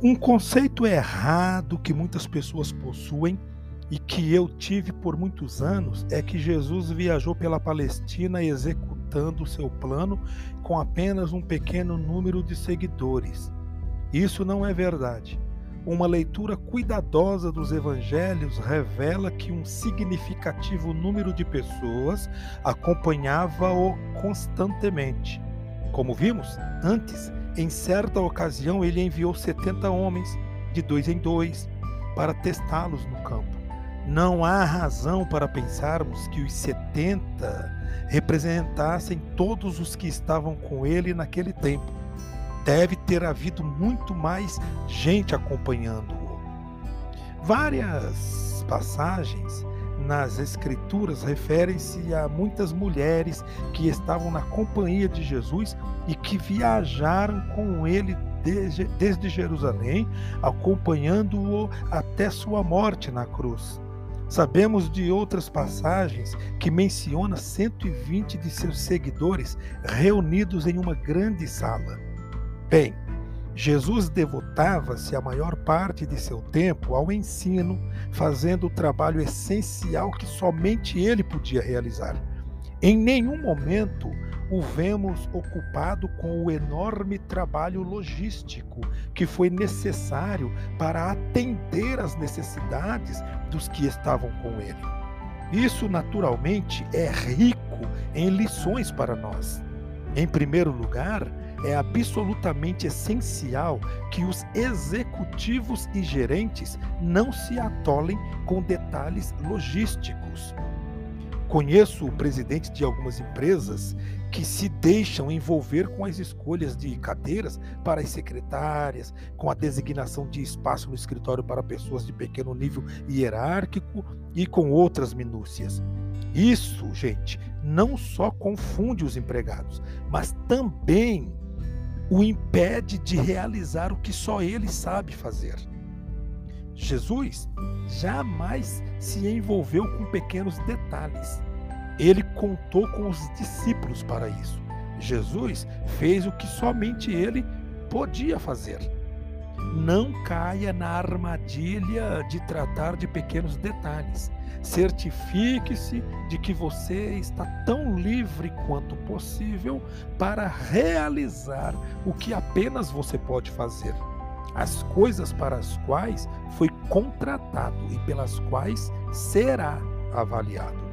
Um conceito errado que muitas pessoas possuem e que eu tive por muitos anos é que Jesus viajou pela Palestina executando seu plano com apenas um pequeno número de seguidores. Isso não é verdade. Uma leitura cuidadosa dos evangelhos revela que um significativo número de pessoas acompanhava-o constantemente. Como vimos antes, em certa ocasião, ele enviou 70 homens, de dois em dois, para testá-los no campo. Não há razão para pensarmos que os 70 representassem todos os que estavam com ele naquele tempo. Deve ter havido muito mais gente acompanhando-o. Várias passagens nas Escrituras referem-se a muitas mulheres que estavam na companhia de Jesus e que viajaram com ele desde, desde Jerusalém, acompanhando-o até sua morte na cruz. Sabemos de outras passagens que menciona 120 de seus seguidores reunidos em uma grande sala. Bem, Jesus devotava-se a maior parte de seu tempo ao ensino, fazendo o trabalho essencial que somente ele podia realizar. Em nenhum momento o vemos ocupado com o enorme trabalho logístico que foi necessário para atender às necessidades dos que estavam com ele. Isso, naturalmente, é rico em lições para nós. Em primeiro lugar, é absolutamente essencial que os executivos e gerentes não se atolem com detalhes logísticos. Conheço o presidente de algumas empresas que se deixam envolver com as escolhas de cadeiras para as secretárias, com a designação de espaço no escritório para pessoas de pequeno nível hierárquico e com outras minúcias. Isso, gente, não só confunde os empregados, mas também o impede de realizar o que só ele sabe fazer. Jesus jamais se envolveu com pequenos detalhes. Ele contou com os discípulos para isso. Jesus fez o que somente ele podia fazer. Não caia na armadilha de tratar de pequenos detalhes. Certifique-se de que você está tão livre quanto possível para realizar o que apenas você pode fazer. As coisas para as quais foi contratado e pelas quais será avaliado.